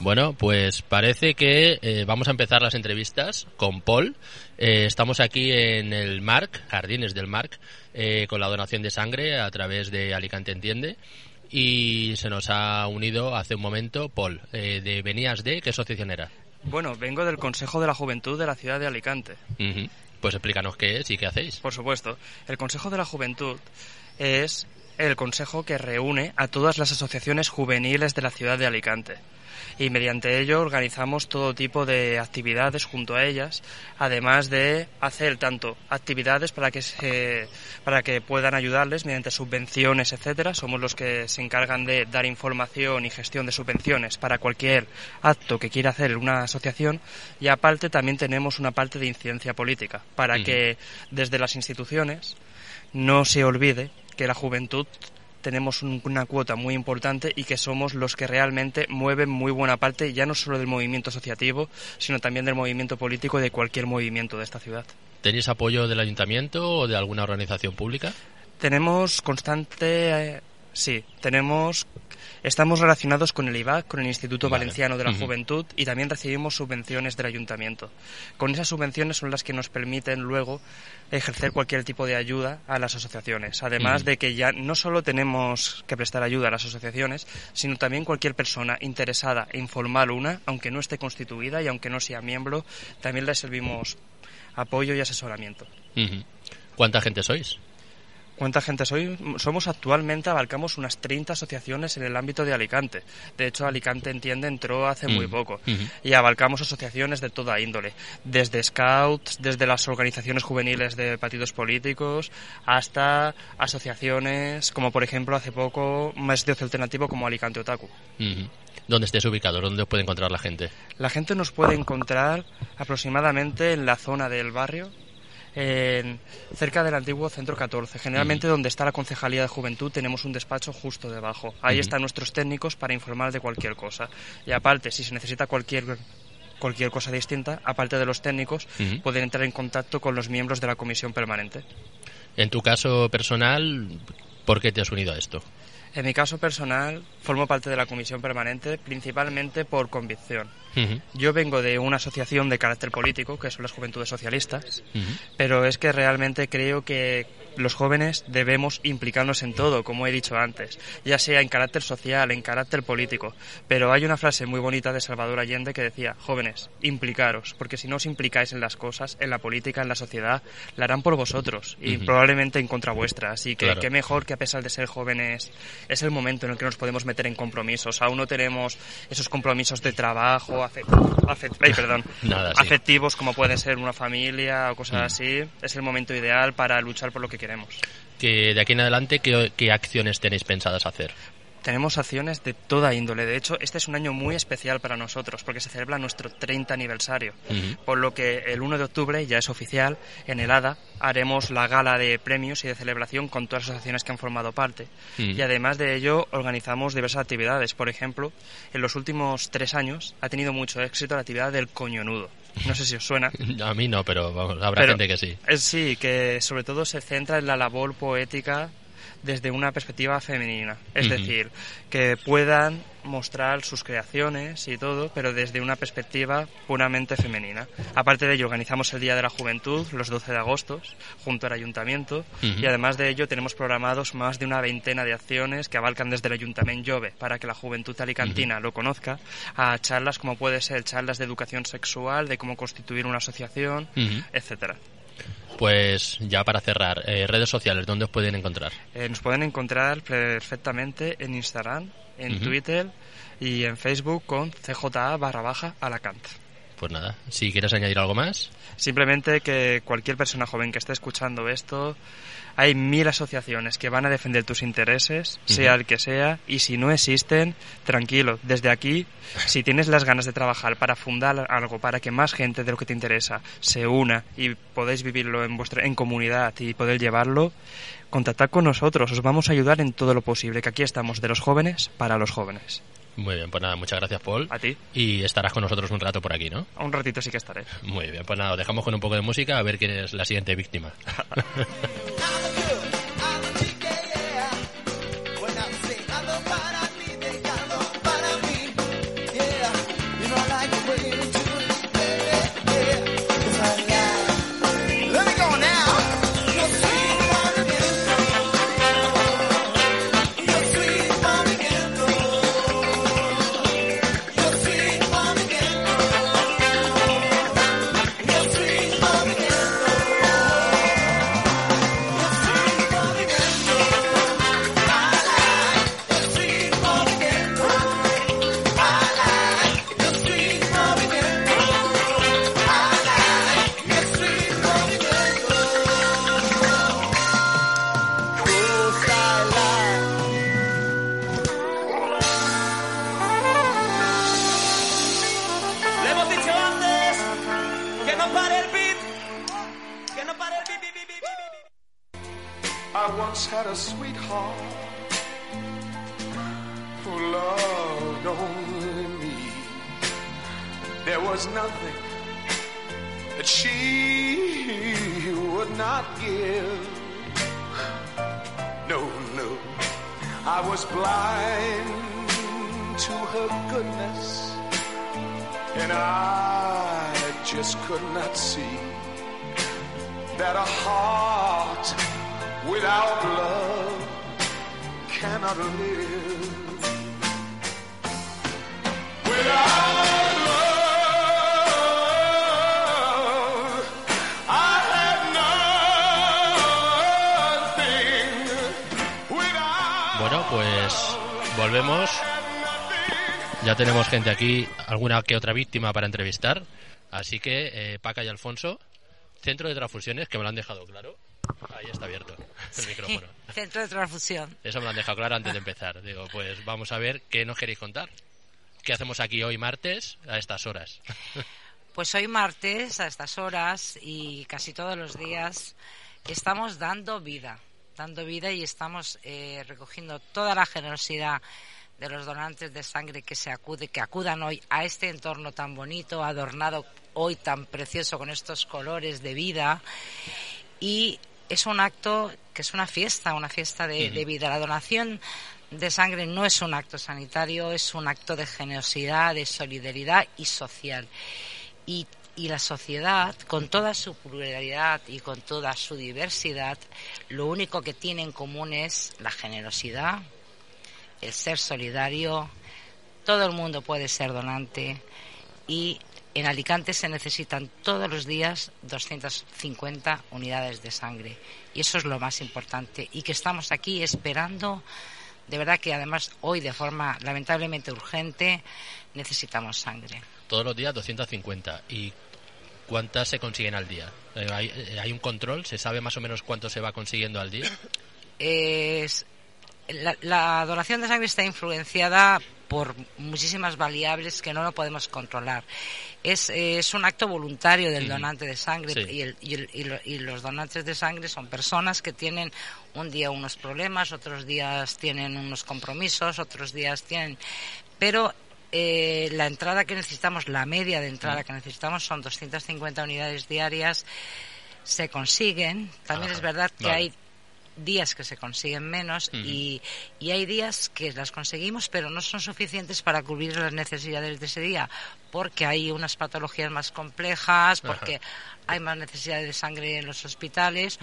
Bueno, pues parece que eh, vamos a empezar las entrevistas con Paul. Eh, estamos aquí en el MARC, Jardines del MARC, eh, con la donación de sangre a través de Alicante Entiende. Y se nos ha unido hace un momento Paul. Eh, de ¿Venías de qué asociación era? Bueno, vengo del Consejo de la Juventud de la ciudad de Alicante. Pues explícanos qué es y qué hacéis. Por supuesto, el Consejo de la Juventud es el consejo que reúne a todas las asociaciones juveniles de la ciudad de Alicante. Y mediante ello organizamos todo tipo de actividades junto a ellas, además de hacer tanto actividades para que se, para que puedan ayudarles mediante subvenciones, etcétera. Somos los que se encargan de dar información y gestión de subvenciones para cualquier acto que quiera hacer una asociación y aparte también tenemos una parte de incidencia política para que desde las instituciones no se olvide que la juventud tenemos un- una cuota muy importante y que somos los que realmente mueven muy buena parte ya no solo del movimiento asociativo, sino también del movimiento político y de cualquier movimiento de esta ciudad. ¿Tenéis apoyo del ayuntamiento o de alguna organización pública? Tenemos constante, eh, sí, tenemos, estamos relacionados con el IVAC, con el Instituto Vale. Valenciano de la. Juventud y también recibimos subvenciones del ayuntamiento. Con esas subvenciones son las que nos permiten luego ejercer cualquier tipo de ayuda a las asociaciones. Además de que ya no solo tenemos que prestar ayuda a las asociaciones, sino también cualquier persona interesada en formar una, aunque no esté constituida y aunque no sea miembro, también le servimos apoyo y asesoramiento. ¿Cuánta gente sois? ¿Cuánta gente soy? Somos actualmente, abarcamos unas 30 asociaciones en el ámbito de Alicante. De hecho, Alicante Entiende entró hace muy Mm, poco. Y abarcamos asociaciones de toda índole. Desde scouts, desde las organizaciones juveniles de partidos políticos, hasta asociaciones como, por ejemplo, hace poco, más de ocio alternativo como Alicante Otaku. ¿Dónde estés ubicados? ¿Dónde os puede encontrar la gente? La gente nos puede encontrar aproximadamente en la zona del barrio, cerca del antiguo Centro 14. Generalmente donde está la Concejalía de Juventud tenemos un despacho justo debajo. Ahí están nuestros técnicos para informar de cualquier cosa. Y aparte, si se necesita cualquier cualquier cosa distinta, aparte de los técnicos, pueden entrar en contacto con los miembros de la comisión permanente. En tu caso personal, ¿por qué te has unido a esto? En mi caso personal, formo parte de la comisión permanente principalmente por convicción. Yo vengo de una asociación de carácter político, que son las Juventudes Socialistas, pero es que realmente creo que los jóvenes debemos implicarnos en todo, como he dicho antes, ya sea en carácter social, en carácter político. Pero hay una frase muy bonita de Salvador Allende que decía, jóvenes, implicaros, porque si no os implicáis en las cosas, en la política, en la sociedad, la harán por vosotros y Ujú. probablemente en contra vuestra. Así que Claro. qué mejor que a pesar de ser jóvenes, es el momento en el que nos podemos meter en compromisos. Aún no tenemos esos compromisos de trabajo, afe- afe- ay, perdón, Nada, sí. afectivos como puede ser una familia o cosas Mm. así, es el momento ideal para luchar por lo que queremos. Que de aquí en adelante, ¿qué, qué acciones tenéis pensadas hacer? Tenemos acciones de toda índole. De hecho, este es un año muy especial para nosotros porque se celebra nuestro 30 aniversario. Por lo que el 1 de octubre, ya es oficial, en el ADA haremos la gala de premios y de celebración con todas las asociaciones que han formado parte. Y además de ello, organizamos diversas actividades. Por ejemplo, en los últimos tres años ha tenido mucho éxito la actividad del coñonudo. No sé si os suena. A mí no, pero vamos, habrá Pero- gente que sí. Es sí, que sobre todo se centra en la labor poética desde una perspectiva femenina. Es decir, que puedan mostrar sus creaciones y todo, pero desde una perspectiva puramente femenina. Aparte de ello, organizamos el Día de la Juventud, los 12 de agosto, junto al Ayuntamiento, y además de ello tenemos programados más de una veintena de acciones que abarcan desde el Ayuntamiento Jove para que la juventud alicantina lo conozca, a charlas como puede ser charlas de educación sexual, de cómo constituir una asociación, etcétera. Pues ya para cerrar, eh, redes sociales, ¿dónde os pueden encontrar? Eh, nos pueden encontrar perfectamente en Instagram, en. Twitter y en Facebook con CJA barra baja Alacant. Pues nada, si quieres añadir algo más. Simplemente que cualquier persona joven que esté escuchando esto, hay mil asociaciones que van a defender tus intereses, sea el que sea, y si no existen, tranquilo, desde aquí, si tienes las ganas de trabajar para fundar algo, para que más gente de lo que te interesa se una y podéis vivirlo en vuestra en comunidad y poder llevarlo, contactad con nosotros, os vamos a ayudar en todo lo posible, que aquí estamos de los jóvenes para los jóvenes. Muy bien, pues nada, muchas gracias, Paul. A ti. Y estarás con nosotros un rato por aquí, ¿no? Un ratito sí que estaré. Muy bien, pues nada, dejamos con un poco de música a ver quién es la siguiente víctima. Bueno, pues volvemos. Ya tenemos gente aquí, alguna que otra víctima para entrevistar. Así que, eh, Paca y Alfonso, centro de transfusiones, que me lo han dejado claro. Ahí está abierto el micrófono. Centro de transfusión. Eso me lo han dejado claro antes de empezar. Digo, pues vamos a ver qué nos queréis contar. ¿Qué hacemos aquí hoy martes a estas horas? Pues hoy martes, a estas horas y casi todos los días, estamos dando vida. Dando vida y estamos eh, recogiendo toda la generosidad de los donantes de sangre que se acude, que acudan hoy a este entorno tan bonito, adornado hoy tan precioso con estos colores de vida. Y es un acto que es una fiesta, una fiesta de, de vida. La donación de sangre no es un acto sanitario, es un acto de generosidad, de solidaridad y social. Y, y la sociedad, con toda su pluralidad y con toda su diversidad, lo único que tiene en común es la generosidad, el ser solidario. Todo el mundo puede ser donante y en Alicante se necesitan todos los días 250 unidades de sangre. Y eso es lo más importante. Y que estamos aquí esperando, de verdad que además hoy de forma lamentablemente urgente necesitamos sangre. Todos los días 250. ¿Y cuántas se consiguen al día? Eh, ¿Hay, eh, hay un control? ¿Se sabe más o menos cuánto se va consiguiendo al día? Es- la, la donación de sangre está influenciada por muchísimas variables que no lo podemos controlar. Es, eh, es un acto voluntario del donante de sangre Sí. y, el- y el- y lo- y los donantes de sangre son personas que tienen un día unos problemas, otros días tienen unos compromisos, otros días tienen... Pero eh, la entrada que necesitamos, la media de entrada que necesitamos son 250 unidades diarias. Se consiguen. También Ajá, es verdad que vale. hay días que se consiguen menos y, y hay días que las conseguimos pero no son suficientes para cubrir las necesidades de ese día porque hay unas patologías más complejas, porque hay más necesidades de sangre en los hospitales,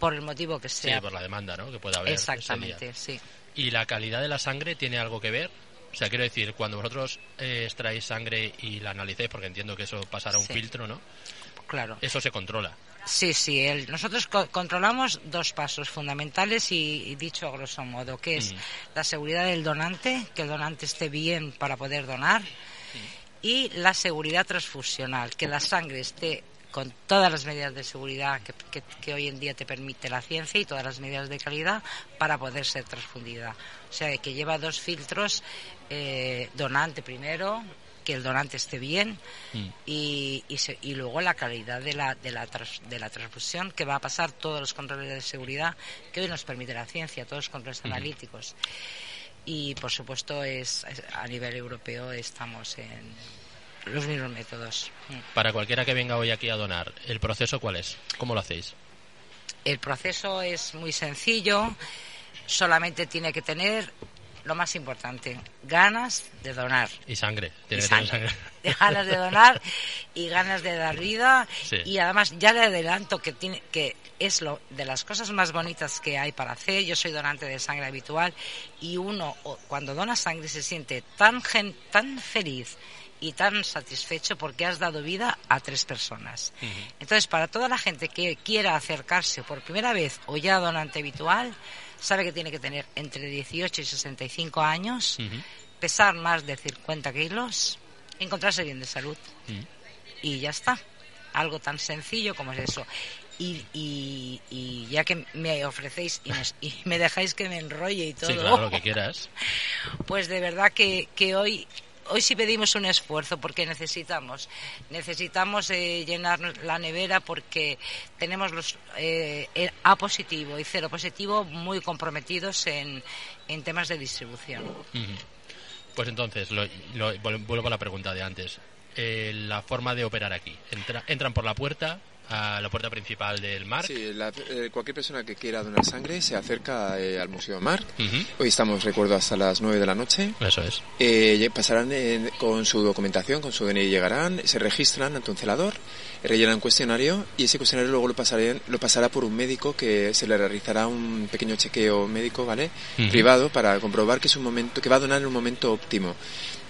por el motivo que Sí, sea. por la demanda, ¿no? Que puede haber. ese día. Exactamente, sí. ¿Y la calidad de la sangre tiene algo que ver? O sea, quiero decir, cuando vosotros eh, extraéis sangre y la analicéis, porque entiendo que eso pasará un Sí. filtro, ¿no? Claro. Eso se controla. Sí, sí. el- nosotros co- controlamos dos pasos fundamentales y, y dicho a grosso modo, que es Ujú. la seguridad del donante, que el donante esté bien para poder donar, y la seguridad transfusional, que la sangre esté con todas las medidas de seguridad que, que- que hoy en día te permite la ciencia y todas las medidas de calidad para poder ser transfundida. O sea, que lleva dos filtros, eh, donante primero, que el donante esté bien Mm. y, y, se- y luego la calidad de la, de, la tras- de la transfusión que va a pasar todos los controles de seguridad que hoy nos permite la ciencia, todos los controles analíticos. Y por supuesto es, es- a nivel europeo estamos en los mismos métodos. Mm. Para cualquiera que venga hoy aquí a donar, ¿el proceso cuál es? ¿Cómo lo hacéis? El proceso es muy sencillo, solamente tiene que tener lo más importante, ganas de donar. Y sangre. Y Tiene sangre. sangre. De ganas de donar y ganas de dar vida Sí. y además ya le adelanto que tiene que es lo de las cosas más bonitas que hay para hacer yo soy donante de sangre habitual y uno cuando dona sangre se siente tan gen- tan feliz y tan satisfecho porque has dado vida a tres personas. Entonces, para toda la gente que quiera acercarse por primera vez o ya donante habitual, sabe que tiene que tener entre 18 y 65 años, Ujú. pesar más de 50 kilos, encontrarse bien de salud. Y ya está. Algo tan sencillo como es eso. Y, y, y ya que me ofrecéis y, nos- y me dejáis que me enrolle y todo, Sí, claro, lo que quieras. pues de verdad que, que hoy hoy sí pedimos un esfuerzo porque necesitamos necesitamos eh, llenar la nevera porque tenemos los eh, A positivo y cero positivo muy comprometidos en, en temas de distribución. Pues entonces, lo- lo- vuelvo a la pregunta de antes. Eh, la forma de operar aquí. Entra- entran por la puerta, a la puerta principal del MARC. Sí, la- eh, cualquier persona que quiera donar sangre se acerca eh, al Museo. Ujú. Hoy estamos, recuerdo, hasta las 9 de la noche. Eso es. Eh, pasarán con su documentación, con su DNI llegarán, se registran ante un celador, rellenan un cuestionario y ese cuestionario luego lo, pasarán- lo pasará por un médico que se le realizará un pequeño chequeo médico, ¿vale? Privado para comprobar que es un momento, que va a donar en un momento óptimo.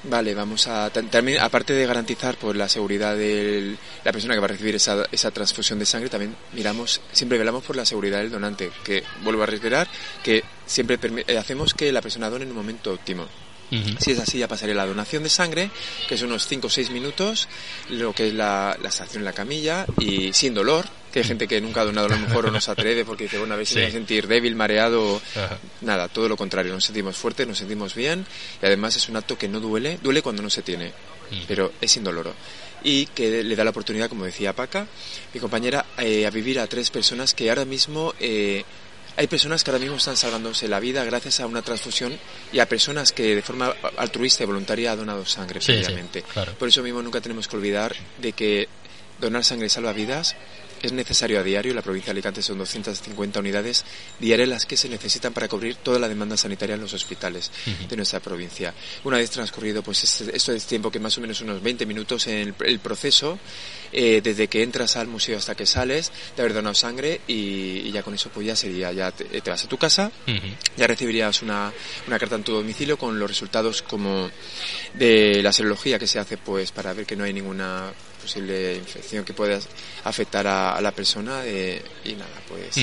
Vale, vamos a tam- también aparte de garantizar pues la seguridad de la persona que va a recibir esa, esa transfusión de sangre, también miramos, siempre velamos por la seguridad del donante, que vuelvo a reiterar que siempre eh, hacemos que la persona done en un momento óptimo. Si es así, ya pasaré la donación de sangre, que son unos 5 o 6 minutos, lo que es la, la estación en la camilla y sin dolor, que hay gente que nunca ha donado a lo mejor o no se atreve porque dice, bueno, a si Sí. me voy a sentir débil, mareado. Ajá. Nada, todo lo contrario, nos sentimos fuertes, nos sentimos bien y además es un acto que no duele, duele cuando no se tiene, Mm. pero es indoloro. Y que le da la oportunidad, como decía Paca, mi compañera, eh, a vivir a tres personas que ahora mismo... eh, hay personas que ahora mismo están salvándose la vida gracias a una transfusión y a personas que de forma altruista y voluntaria han donado sangre Sí, sí, previamente. claro. Por eso mismo nunca tenemos que olvidar de que donar sangre salva vidas. Es necesario a diario, en la provincia de Alicante son 250 unidades diarias las que se necesitan para cubrir toda la demanda sanitaria en los hospitales de nuestra provincia. Una vez transcurrido pues este, esto es tiempo que más o menos unos 20 minutos en el, el proceso, eh, desde que entras al museo hasta que sales, de haber donado sangre y, y ya con eso pues ya sería, ya te, te vas a tu casa, ya recibirías una, una carta en tu domicilio con los resultados como de la serología que se hace pues para ver que no hay ninguna posible infección que pueda afectar a, a la persona eh, y nada pues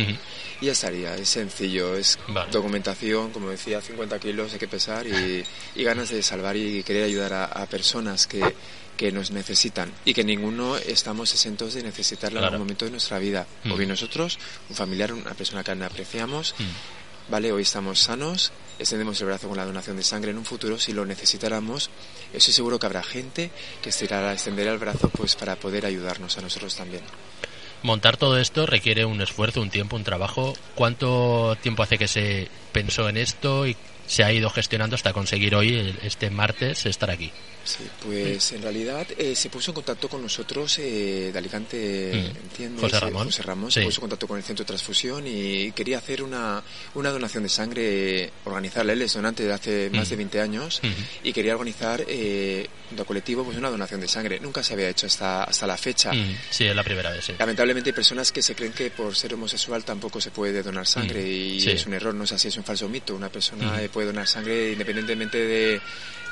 y ya estaría es sencillo es Vale. documentación como decía 50 kilos hay que pesar y, y ganas de salvar y querer ayudar a, a personas que que nos necesitan y que ninguno estamos exentos de necesitarla en algún momento de nuestra vida o bien nosotros un familiar una persona que apreciamos Mm. Vale, hoy estamos sanos, extendemos el brazo con la donación de sangre. En un futuro, si lo necesitáramos, estoy seguro que habrá gente que estirará, extenderá el brazo pues para poder ayudarnos a nosotros también. Montar todo esto requiere un esfuerzo, un tiempo, un trabajo. ¿Cuánto tiempo hace que se pensó en esto y se ha ido gestionando hasta conseguir hoy, este martes, estar aquí? Sí, pues en realidad eh, se puso en contacto con nosotros eh, de Alicante, Mm. ¿entiendes? José Eh, Ramón. José Ramón Sí. se puso en contacto con el centro de transfusión y quería hacer una, una donación de sangre, eh, organizarla. Él es donante de hace más Mm. de 20 años Ujú. y quería organizar eh, junto colectivo pues una donación de sangre. Nunca se había hecho hasta, hasta la fecha. Mm, Sí, es la primera vez, sí. Lamentablemente hay personas que se creen que por ser homosexual tampoco se puede donar sangre Mm, y sí. es un error, no es así, es un falso mito. Una persona Mm. Eh, puede donar sangre independientemente de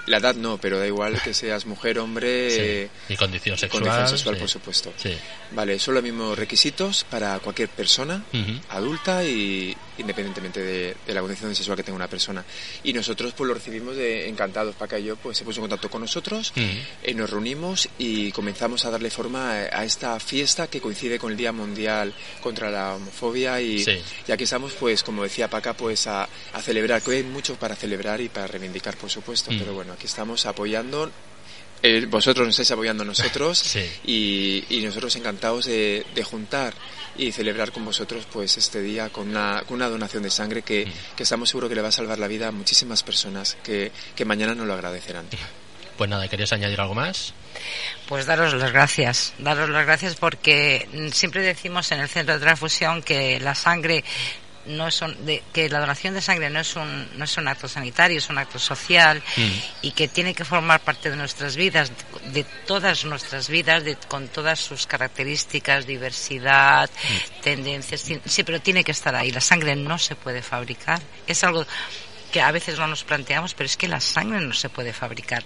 la edad, no, pero da igual que seas mujer, hombre, Sí. eh, Y condición sexual. condición sexual, sí. por supuesto. Sí. Vale, son los mismos requisitos para cualquier persona adulta y, independientemente de, de la condición sexual que tenga una persona. Y nosotros pues lo recibimos de, encantados. Paca y yo pues se puso en contacto con nosotros, eh, nos reunimos y comenzamos a darle forma a, a esta fiesta que coincide con el Día Mundial contra la Homofobia y, Sí. y aquí estamos pues como decía Paca pues a, a celebrar, que hay mucho para celebrar y para reivindicar por supuesto, Mm. pero bueno, aquí estamos apoyando eh, vosotros nos estáis apoyando a nosotros Sí. y, y nosotros encantados de, de juntar y celebrar con vosotros pues este día con una, con una donación de sangre que, Mm. que estamos seguros que le va a salvar la vida a muchísimas personas que, que mañana nos lo agradecerán. Pues nada, ¿querías añadir algo más? Pues daros las gracias, daros las gracias porque siempre decimos en el centro de transfusión que la sangre no es un- de- que la donación de sangre no es un no es un acto sanitario, es un acto social Mm. y que tiene que formar parte de nuestras vidas, de, todas nuestras vidas, de- con todas sus características, diversidad, tendencias, ti- sí, pero tiene que estar ahí. La sangre no se puede fabricar, es algo que a veces no nos planteamos, pero es que la sangre no se puede fabricar.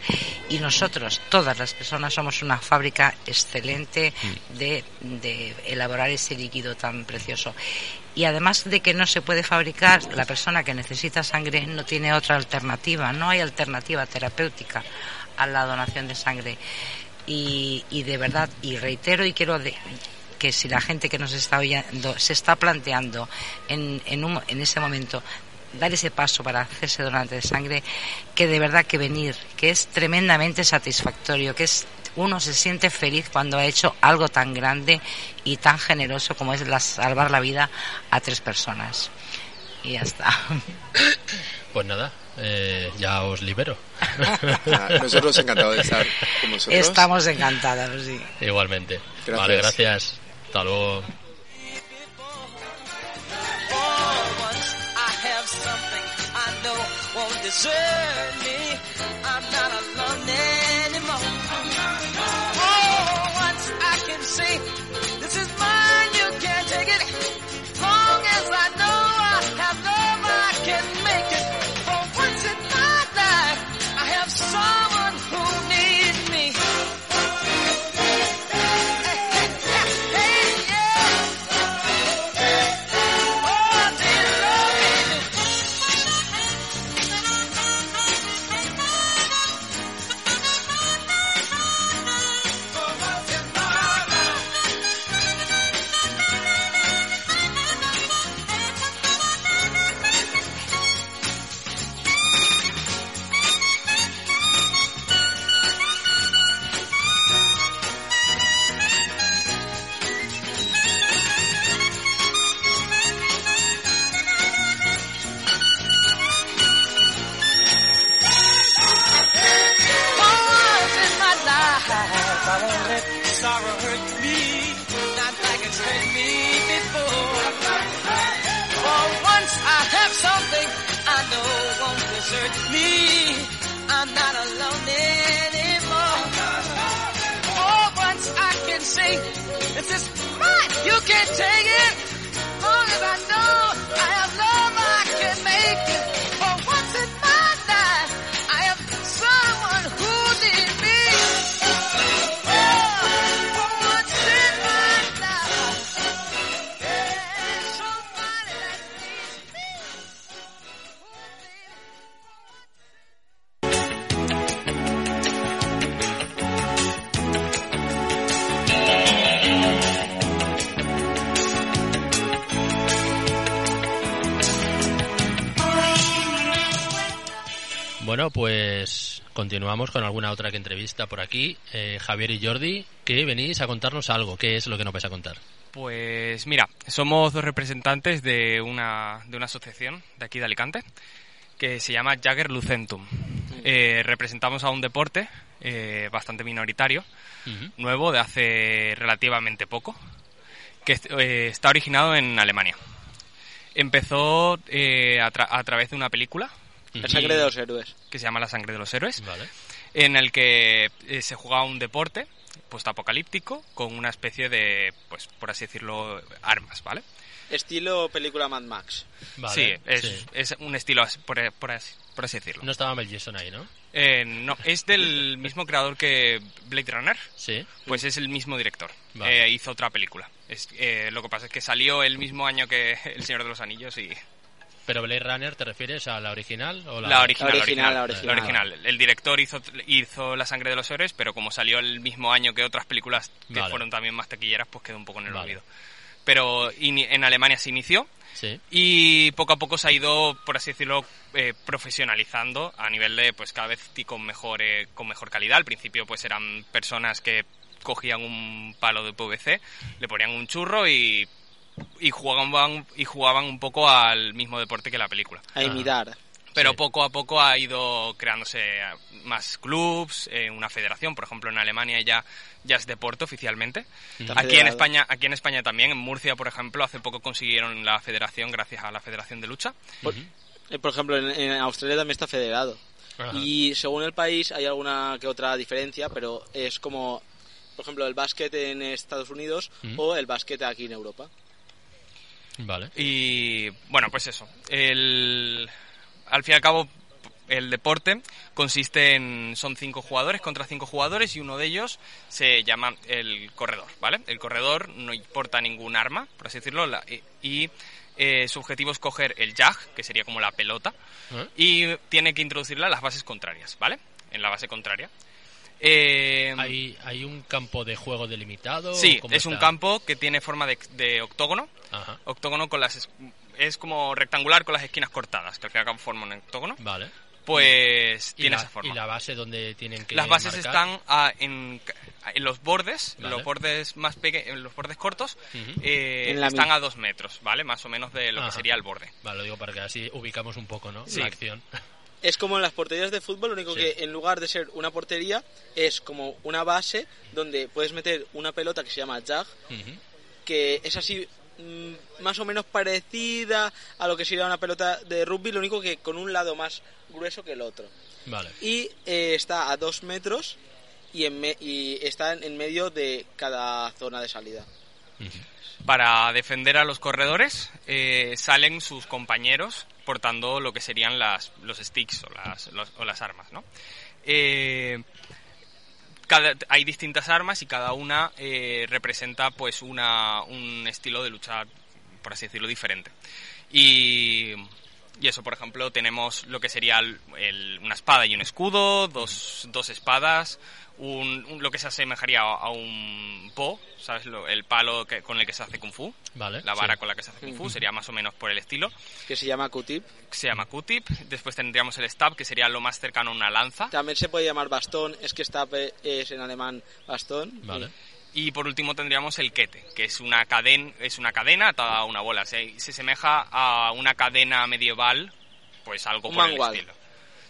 Y nosotros, todas las personas, somos una fábrica excelente de, de elaborar ese líquido tan precioso. Y además de que no se puede fabricar, la persona que necesita sangre no tiene otra alternativa, no hay alternativa terapéutica a la donación de sangre. Y, y de verdad, y reitero y quiero de- que si la gente que nos está oyendo se está planteando en, en, un- en ese momento dar ese paso para hacerse donante de sangre, que de verdad que venir, que es tremendamente satisfactorio, que es uno se siente feliz cuando ha hecho algo tan grande y tan generoso como es la- salvar la vida a tres personas. Y ya está. Pues nada, eh, ya os libero. Ah, Nosotros encantados de estar con vosotros. Estamos encantadas, sí. Igualmente. Gracias. Vale, gracias. Hasta luego. Something I know won't desert me. I'm not alone continuamos con alguna otra que entrevista por aquí. Eh, Javier y Jordi, que venís a contarnos algo. ¿Qué es lo que nos vais a contar? Pues mira, somos dos representantes de una, de una asociación de aquí de Alicante que se llama Jagger Lucentum. Eh, representamos a un deporte eh, bastante minoritario, nuevo de hace relativamente poco, que eh, está originado en Alemania. Empezó a, tra- a través de una película La sangre de los héroes. que se llama La sangre de los héroes, Vale. en el que eh, se jugaba un deporte postapocalíptico con una especie de, pues por así decirlo, armas, ¿vale? Estilo película Mad Max. Vale. sí, es, sí. es un estilo así, por, por así, por así decirlo. No estaba Mel Gibson ahí, ¿no? Eh, no, es del mismo creador que Blade Runner, Sí. pues es el mismo director. Vale. Eh, hizo otra película. Es, eh, lo que pasa es que salió el mismo año que El Señor de los Anillos y Pero Blade Runner, ¿te refieres a la original o la, La original, La original, la la original. La original. El director hizo, hizo La sangre de los héroes, pero como salió el mismo año que otras películas que Vale. fueron también más taquilleras, pues quedó un poco en el Vale. olvido. Pero ini- en Alemania se inició Sí. y poco a poco se ha ido, por así decirlo, eh, profesionalizando a nivel de, pues cada vez y con mejor, eh, con mejor calidad. Al principio, pues eran personas que cogían un palo de PVC, le ponían un churro y, y jugaban y jugaban un poco al mismo deporte que la película. A imitar. Pero Sí. poco a poco ha ido creándose más clubs, eh, una federación, por ejemplo en Alemania ya, ya es deporte oficialmente. Está Aquí en. España, aquí en España también, en Murcia por ejemplo, hace poco consiguieron la federación gracias a la Federación de Lucha. Por- eh, por ejemplo, en, en Australia también está federado. Ajá. Y según el país hay alguna que otra diferencia, pero es como, por ejemplo, el básquet en Estados Unidos o el básquet aquí en Europa. Vale. Y bueno, pues eso. El, al fin y al cabo, el deporte consiste en. Son cinco jugadores contra cinco jugadores y uno de ellos se llama el corredor, ¿vale? El corredor no importa ningún arma, por así decirlo, la- y, eh, su objetivo es coger el jag, que sería como la pelota, ¿Eh? y tiene que introducirla a las bases contrarias, ¿vale? En la base contraria. Eh, ¿Hay, ¿Hay un campo de juego delimitado? sí, ¿Cómo es un campo que tiene forma de, de octógono Ajá. octógono con las es- como rectangular con las esquinas cortadas que al fin y al cabo forman un octógono Vale. pues ¿Y tiene la, esa forma ¿Y la base donde tienen que las bases marcar? están ah, en, en los bordes Vale. los bordes más peque en los bordes cortos eh, En la están a dos metros vale más o menos de lo Ajá. que sería el borde Vale, lo digo para que así ubicamos un poco, ¿no? Sí. La acción. Es como en las porterías de fútbol, lo único Sí. que en lugar de ser una portería es como una base donde puedes meter una pelota que se llama jag, que es así mm, más o menos parecida a lo que sería una pelota de rugby, lo único que con un lado más grueso que el otro. Vale. Y eh, está a dos metros y, en me- y está en en medio de cada zona de salida. para defender a los corredores eh, salen sus compañeros portando lo que serían las, los sticks o las, o las armas, ¿no? Eh, hay distintas armas y cada una eh, representa pues una, un estilo de lucha, por así decirlo, diferente. Y, y eso, por ejemplo, tenemos lo que sería una espada y un escudo, dos, dos espadas, un, un- lo que se asemejaría a, a un po, ¿sabes? Lo- el palo que- con el que se hace kung fu, Vale. la vara sí. con la que se hace kung fu, sería más o menos por el estilo. que se llama Q-tip. Se llama Q-tip. Después tendríamos el stab, que sería lo más cercano a una lanza. También se puede llamar bastón, es que está es en alemán bastón. Vale. Y por último tendríamos el kete, que es una cadena, es una cadena atada a una bola. Se, se semeja a una cadena medieval, pues algo Un por el mangual. estilo.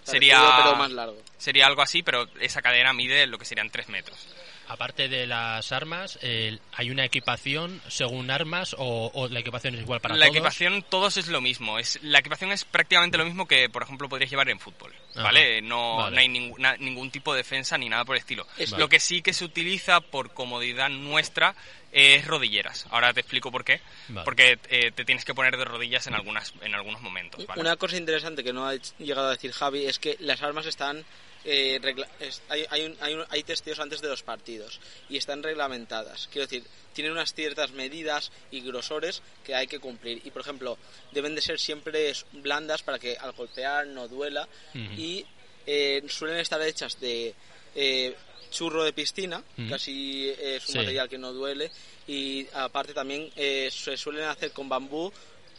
Sería, pero más largo. sería algo así, pero esa cadena mide lo que serían 3 metros. Aparte de las armas, eh, ¿hay una equipación según armas o, o la equipación es igual para la todos? equipación, todos es lo mismo. Es, la equipación es prácticamente lo mismo que, por ejemplo, podrías llevar en fútbol. Ajá. ¿Vale? No, Vale. no hay ningún tipo de defensa ni nada por el estilo. Es- Lo que sí que se utiliza por comodidad nuestra es rodilleras. Ahora te explico por qué. Vale. Porque eh, te tienes que poner de rodillas en, algunas, en algunos momentos. ¿vale? Una cosa interesante que no ha llegado a decir Javi es que las armas están. Eh, regla- hay, hay, un- hay, un- hay testeos antes de los partidos y están reglamentadas. Quiero decir, tienen unas ciertas medidas y grosores que hay que cumplir. Y por ejemplo, deben de ser siempre blandas para que al golpear no duela. Ujú. Y eh, suelen estar hechas de eh, churro de piscina, Ujú. casi es un Sí. material que no duele. Y aparte también eh, se suelen hacer con bambú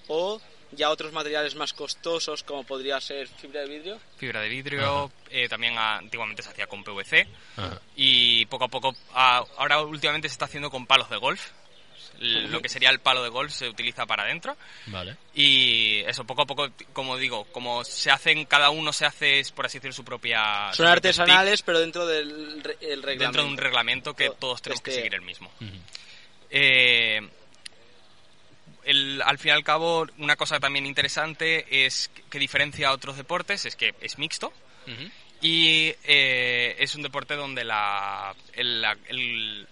o ya otros materiales más costosos como podría ser fibra de vidrio. Fibra de vidrio, eh, también antiguamente se hacía con PVC. Ajá. Y poco a poco, ah, ahora últimamente se está haciendo con palos de golf. L- Lo que sería el palo de golf se utiliza para adentro. Vale. Y eso, poco a poco, como digo, como se hacen, cada uno se hace, es, por así decirlo, su propia... Son artesanales, pero dentro del el reglamento. dentro de un reglamento que To- todos tenemos que este- seguir el mismo. Eh, el- al fin y al cabo, una cosa también interesante es que, que diferencia a otros deportes, es que es mixto. Y eh, es un deporte donde la, el- la- el-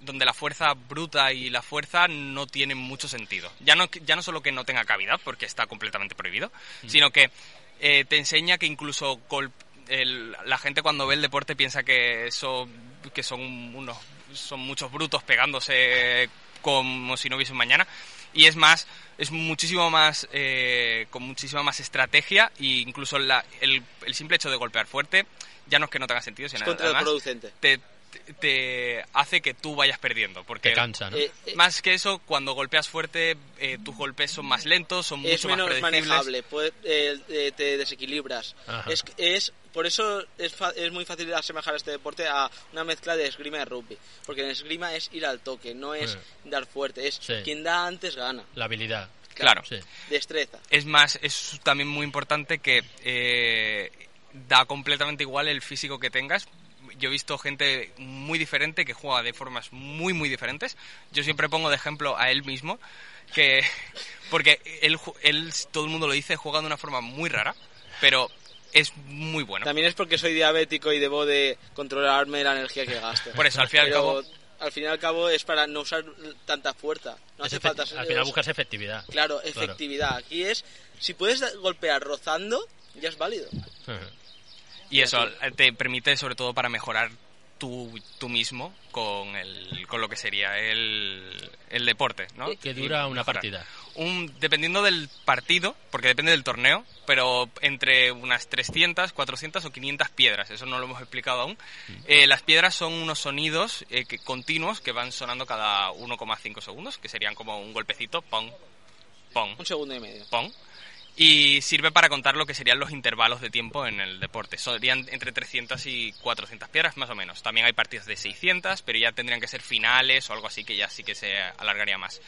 donde la fuerza bruta y la fuerza no tienen mucho sentido. Ya no, ya no solo que no tenga cavidad, porque está completamente prohibido, sino que eh, te enseña que incluso el- la gente cuando ve el deporte piensa que, eso, que son, unos, son muchos brutos pegándose como si no hubiese un mañana. Y es más, es muchísimo más, eh, con muchísima más estrategia e incluso la- el, el simple hecho de golpear fuerte ya no es que no tenga sentido, sino Es contraproducente. te, te- te hace que tú vayas perdiendo. Porque Te cansa, ¿no? Eh, eh, más que eso, cuando golpeas fuerte, eh, tus golpes son más lentos, son es mucho más menos predecibles. manejable, puede- eh, eh, te desequilibras. Ajá. Es, es por eso es, fa- es muy fácil asemejar este deporte a una mezcla de esgrima y rugby, porque en esgrima es ir al toque, no es Sí. dar fuerte, es Sí. quien da antes gana, La habilidad. Claro. Sí. destreza. Es más, es también muy importante que eh, da completamente igual el físico que tengas. Yo he visto gente muy diferente que juega de formas muy, muy diferentes. Yo siempre pongo de ejemplo a él mismo, que porque él, él todo el mundo lo dice, juega de una forma muy rara, pero es muy bueno. También es porque soy diabético y debo de controlarme la energía que gasto. Por eso, al fin y al cabo- al fin y al cabo es para no usar tanta fuerza. No hace falta al final buscas efectividad. Claro, efectividad. Aquí es, si puedes golpear rozando, ya es válido. Y eso te permite sobre todo para mejorar tú, tú mismo con, el, con lo que sería el, el deporte, ¿no? ¿Qué Y dura una partida? Un, dependiendo del partido, porque depende del torneo, pero entre unas 300, 400 o 500 piedras, eso no lo hemos explicado aún. Eh, las piedras son unos sonidos eh, que, continuos que van sonando cada 1,5 segundos, que serían como un golpecito, pong, pong, Un segundo y medio. pong. Y sirve para contar lo que serían los intervalos de tiempo en el deporte. Serían entre 300 y 400 piedras, más o menos. También hay partidos de 600, pero ya tendrían que ser finales o algo así, que ya sí que se alargaría más.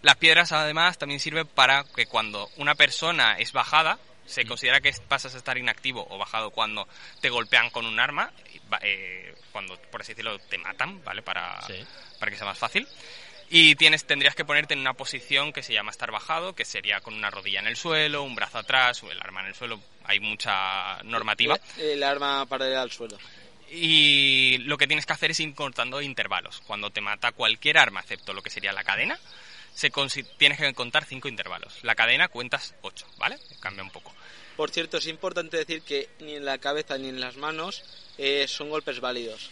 Las piedras, además, también sirve para que cuando una persona es bajada, se considera que pasas a estar inactivo o bajado cuando te golpean con un arma, eh, cuando, por así decirlo, te matan, ¿vale? Para, Sí. para que sea más fácil. Y tienes, tendrías que ponerte en una posición que se llama estar bajado, que sería con una rodilla en el suelo, un brazo atrás, o el arma en el suelo. Hay mucha normativa. El, el arma paralela al suelo. Y lo que tienes que hacer es ir cortando intervalos. Cuando te mata cualquier arma, excepto lo que sería la cadena, se tienes que contar cinco intervalos. La cadena cuentas ocho, ¿vale? Cambia un poco. Por cierto, es importante decir que ni en la cabeza ni en las manos eh, son golpes válidos.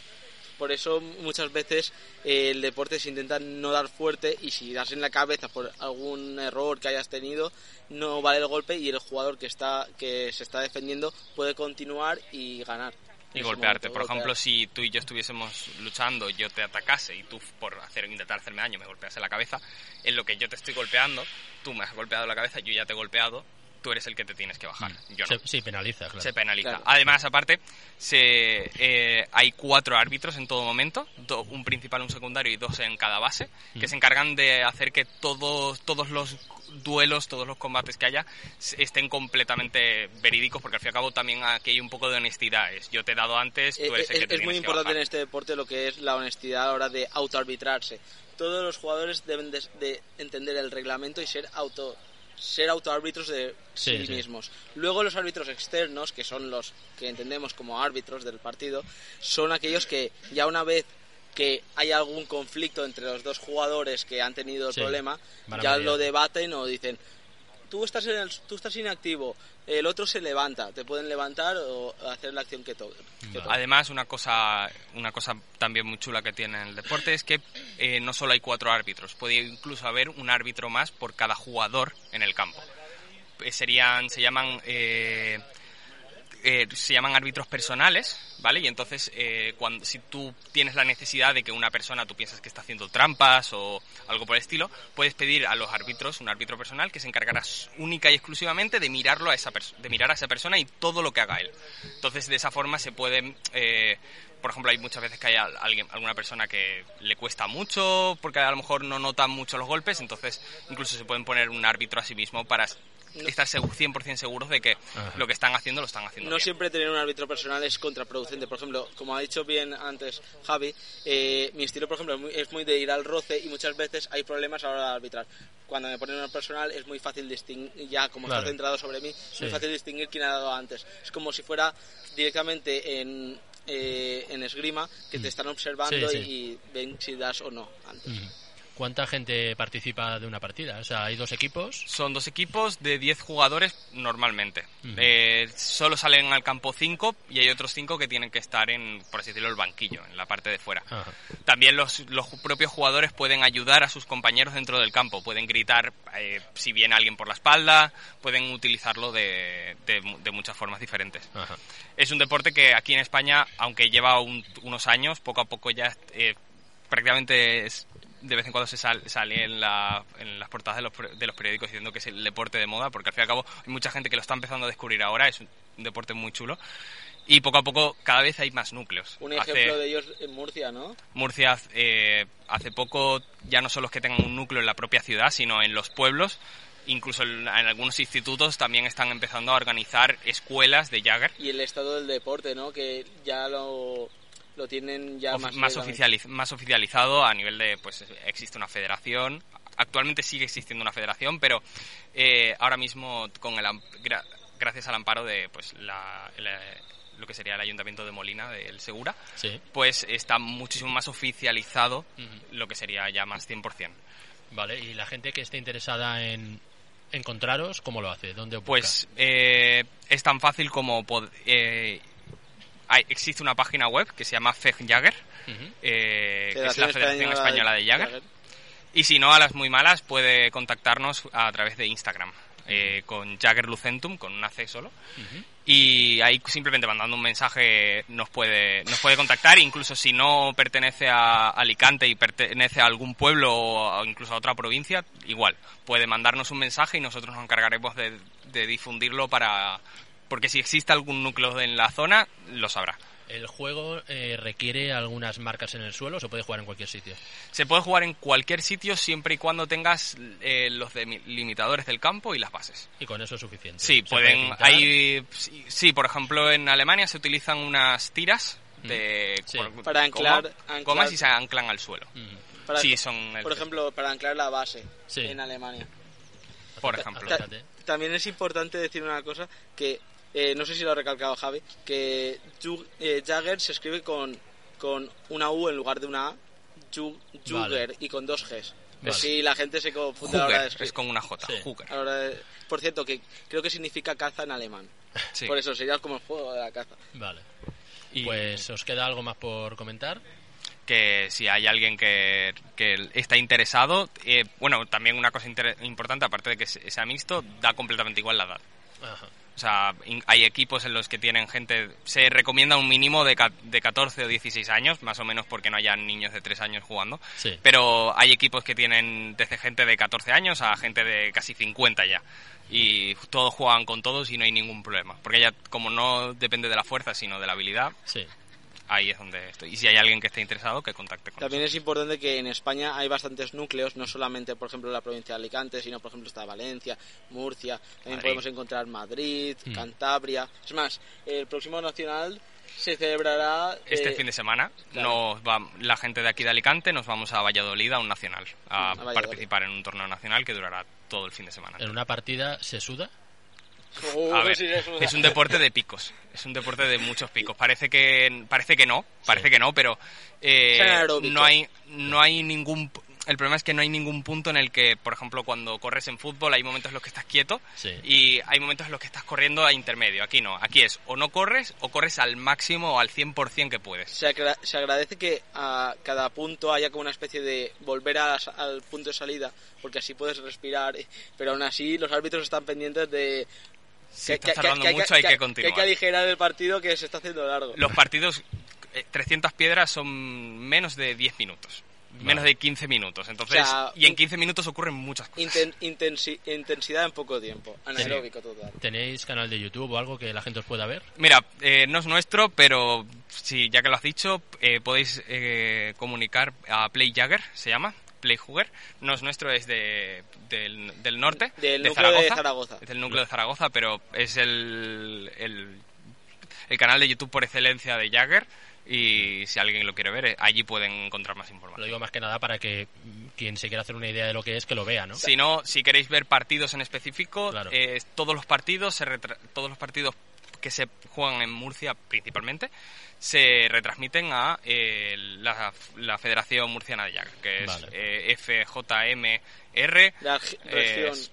Por eso muchas veces eh, el deporte se intenta no dar fuerte y si das en la cabeza por algún error que hayas tenido, no vale el golpe y el jugador que está que se está defendiendo puede continuar y ganar. y golpearte. momento, Por golpear. ejemplo, si tú y yo estuviésemos luchando, yo te atacase y tú por hacer intentar hacerme daño me golpeas en la cabeza, en lo que yo te estoy golpeando, tú me has golpeado la cabeza, yo ya te he golpeado, tú eres el que te tienes que bajar. Yo no. Se- sí, penaliza, claro. Se penaliza. Claro. Además, aparte, se, eh, hay cuatro árbitros en todo momento, do- un principal, un secundario y dos en cada base, que se encargan de hacer que todos, todos los duelos, todos los combates que haya estén completamente verídicos, porque al fin y al cabo también aquí hay un poco de honestidad. Es, yo te he dado antes, tú Eh, eres el es, que te es muy que importante en este deporte lo que es la honestidad a la hora de autoarbitrarse. Todos los jugadores deben de, de entender el reglamento y ser auto ser autoárbitros de sí, Sí, sí. mismos. Luego los árbitros externos, que son los que entendemos como árbitros del partido, son aquellos que ya una vez que hay algún conflicto entre los dos jugadores que han tenido el Sí, problema, ya lo debaten o dicen, tú estás, en el- tú estás inactivo, el otro se levanta, te pueden levantar o hacer la acción que toque. que toque. Además, una cosa, una cosa también muy chula que tiene el deporte es que eh, no solo hay cuatro árbitros, puede incluso haber un árbitro más por cada jugador en el campo. Eh, serían, se llaman, eh, eh, se llaman árbitros personales, ¿vale? Y entonces, eh, cuando, si tú tienes la necesidad de que una persona, tú piensas que está haciendo trampas o algo por el estilo, puedes pedir a los árbitros, un árbitro personal, que se encargará única y exclusivamente de mirarlo a esa de mirar a esa persona y todo lo que haga él. Entonces, de esa forma se pueden, eh, por ejemplo, hay muchas veces que hay al- alguien, alguna persona que le cuesta mucho, porque a lo mejor no nota mucho los golpes, entonces incluso se pueden poner un árbitro a sí mismo para s- estar segu- 100% seguros de que Ajá. lo que están haciendo lo están haciendo No bien. siempre tener un árbitro personal es contraproducente. Por ejemplo, como ha dicho bien antes Javi, eh, mi estilo, por ejemplo, es muy, es muy de ir al roce y muchas veces hay problemas a la hora de arbitrar. Cuando me ponen un personal es muy fácil distinguir, ya como Claro. está centrado sobre mí, es muy fácil distinguir quién ha dado antes. Es como si fuera directamente en, eh, en esgrima, que te están observando Mm. Sí, sí. y ven si das o no antes. ¿Cuánta gente participa de una partida? O sea, hay dos equipos. Son dos equipos de 10 jugadores normalmente. Ujú. Eh, solo salen al campo 5 y hay otros 5 que tienen que estar en, por así decirlo, el banquillo, en la parte de fuera. Ajá. También los, los propios jugadores pueden ayudar a sus compañeros dentro del campo. Pueden gritar eh, si viene alguien por la espalda, pueden utilizarlo de, de de muchas formas diferentes. Ajá. Es un deporte que aquí en España, aunque lleva un- unos años, poco a poco ya eh, prácticamente es- de vez en cuando se sal- sale en, la- en las portadas de los, de los periódicos diciendo que es el deporte de moda, porque al fin y al cabo hay mucha gente que lo está empezando a descubrir ahora, es un, deporte muy chulo. Y poco a poco cada vez hay más núcleos. Un Hace- ejemplo de ellos en Murcia, ¿no? Murcia eh, hace poco ya no solo es que tengan un núcleo en la propia ciudad, sino en los pueblos. Incluso en, en algunos institutos también están empezando a organizar escuelas de Jagger Y el estado del deporte, ¿no? Que ya lo, lo tienen ya ofi- más, más, oficializ- más oficializado a nivel de, pues existe una federación. Actualmente sigue existiendo una federación, pero eh, ahora mismo con el gra- gracias al amparo de pues la, la- lo que sería el ayuntamiento de Molina del Segura, Sí. pues está muchísimo más oficializado Ujú. lo que sería ya más 100%. Vale, y la gente que esté interesada en encontraros, ¿cómo lo hace? ¿Dónde os? Pues eh, es tan fácil como eh, hay- existe una página web que se llama FEG Jagger, eh, que es la Federación Española de Jagger. Jagger. Y si no, a las muy malas puede contactarnos a través de Instagram eh, con Jagger Lucentum, con una C solo. Y ahí simplemente mandando un mensaje nos puede, nos puede contactar, incluso si no pertenece a Alicante y pertenece a algún pueblo o incluso a otra provincia, igual, puede mandarnos un mensaje y nosotros nos encargaremos de, de difundirlo para... Porque si existe algún núcleo en la zona, lo sabrá. ¿El juego eh, requiere algunas marcas en el suelo o se puede jugar en cualquier sitio? Se puede jugar en cualquier sitio siempre y cuando tengas eh, los limitadores del campo y las bases. Y con eso es suficiente. Sí, ¿Se puede pueden. Hay, sí, sí, por ejemplo, en Alemania se utilizan unas tiras de Sí. por- Para anclar- anclar- gomas y se anclan al suelo. Para- sí, son. el- Por ejemplo, para anclar la base Sí. en Alemania. por ejemplo. Ta-. También es importante decir una cosa que eh, no sé si lo ha recalcado Javi, que eh, Jagger se escribe con, con una U en lugar de una A, Ju- Jugger, Vale. y con dos Gs. Vale. Si la gente se confunde a la hora de escribir. es con una J. Sí. De- Por cierto, que creo que significa caza en alemán. Sí. Por eso sería como el juego de la caza. Vale. Y Pues os queda algo más por comentar. que si hay alguien que, que está interesado, eh, bueno, también una cosa inter- importante, aparte de que se- sea mixto, da completamente igual la edad. Ajá. O sea, hay equipos en los que tienen gente. Se recomienda un mínimo de, de 14 o 16 años, más o menos porque no haya niños de 3 años jugando. Sí. Pero hay equipos que tienen desde gente de 14 años a gente de casi 50 ya. Y todos juegan con todos y no hay ningún problema. Porque ya, como no depende de la fuerza, sino de la habilidad, Sí. Ahí es donde estoy. Y si hay alguien que esté interesado, que contacte con También es importante que en España hay bastantes núcleos, no solamente, por ejemplo, en la provincia de Alicante, sino, por ejemplo, está Valencia, Murcia, también Madrid. podemos encontrar Madrid, Mm. Cantabria. Es más, el próximo nacional se celebrará... Este eh, fin de semana claro. nos va, la gente de aquí de Alicante nos vamos a Valladolid a un nacional, a, a participar en un torneo nacional que durará todo el fin de semana. En una partida se suda. Uh, A ver, sí, es un deporte de picos, es un deporte de muchos picos. Parece que parece que no, parece Sí. que no, pero eh, no hay no hay ningún el problema es que no hay ningún punto en el que, por ejemplo, cuando corres en fútbol hay momentos en los que estás quieto Sí. y hay momentos en los que estás corriendo a intermedio. Aquí no, aquí es o no corres o corres al máximo o al 100% que puedes. Se, agra- se agradece que a cada punto haya como una especie de volver a- al punto de salida, porque así puedes respirar, eh, pero aún así los árbitros están pendientes de... Si estás tardando mucho hay que continuar. Que hay que aligerar el partido que se está haciendo largo. Los partidos, eh, 300 piedras son menos de 10 minutos. Menos de 15 minutos. Entonces, O sea, y en un- 15 minutos ocurren muchas cosas. Inten- intensi- intensidad en poco tiempo. Anaeróbico total. ¿Tenéis canal de YouTube o algo que la gente os pueda ver? Mira, eh, no es nuestro, pero sí, ya que lo has dicho, eh, podéis eh, comunicar a Play Jagger, se llama, Play Jugger. No es nuestro, es de, del, del norte, Del de núcleo de Zaragoza. Es del núcleo de Zaragoza, pero es el, el, el canal de YouTube por excelencia de Jagger. Y si alguien lo quiere ver, eh, allí pueden encontrar más Lo información. digo más que nada para que quien se quiera hacer una idea de lo que es, que lo vea, ¿no? Si no, si queréis ver partidos en específico, Claro. eh, todos los partidos se retra- todos los partidos que se juegan en Murcia principalmente se retransmiten a eh, la, la Federación Murciana de Jagger, que es Vale. eh, FJMR. La eh, región es-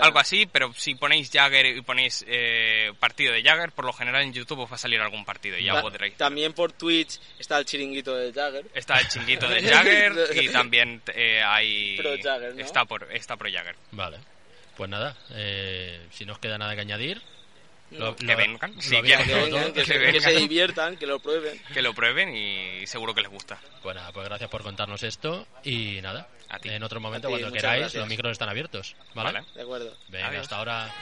algo así, pero si ponéis Jagger y ponéis eh, partido de Jagger, por lo general en YouTube os va a salir algún partido y ya podréis. También por Twitch está el chiringuito de Jagger. Está el chinguito de Jagger y también eh, hay. Pro Jagger, ¿no? Está, por, está Pro Jagger. Vale. Pues nada, eh, si no os queda nada que añadir, lo- Que lo- vengan, lo Que vengan, que, que se, que se diviertan, que lo prueben. Que lo prueben y seguro que les gusta. Pues nada, pues gracias por contarnos esto y nada, A ti. en otro momento ti, cuando queráis gracias. los micros están abiertos, ¿vale? Vale. De acuerdo. Venga, Adiós. hasta ahora.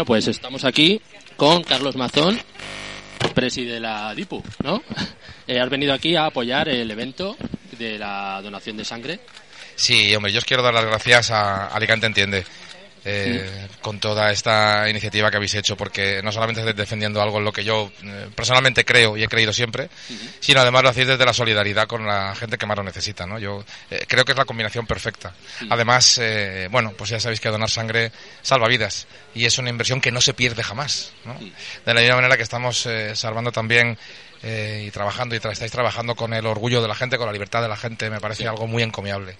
Bueno, pues estamos aquí con Carlos Mazón, preside de la DIPU, ¿no? Eh, has venido aquí a apoyar el evento de la donación de sangre. Sí, hombre, yo os quiero dar las gracias a Alicante Entiende eh, con toda esta iniciativa que habéis hecho, porque no solamente estáis defendiendo algo en lo que yo eh, personalmente creo y he creído siempre, sino además lo hacéis desde la solidaridad con la gente que más lo necesita, ¿no? Yo eh, creo que es la combinación perfecta. Además, eh, bueno, pues ya sabéis que donar sangre salva vidas y es una inversión que no se pierde jamás, ¿no? De la misma manera que estamos eh, salvando también eh, y trabajando y tra- estáis trabajando con el orgullo de la gente, con la libertad de la gente, me parece algo muy encomiable.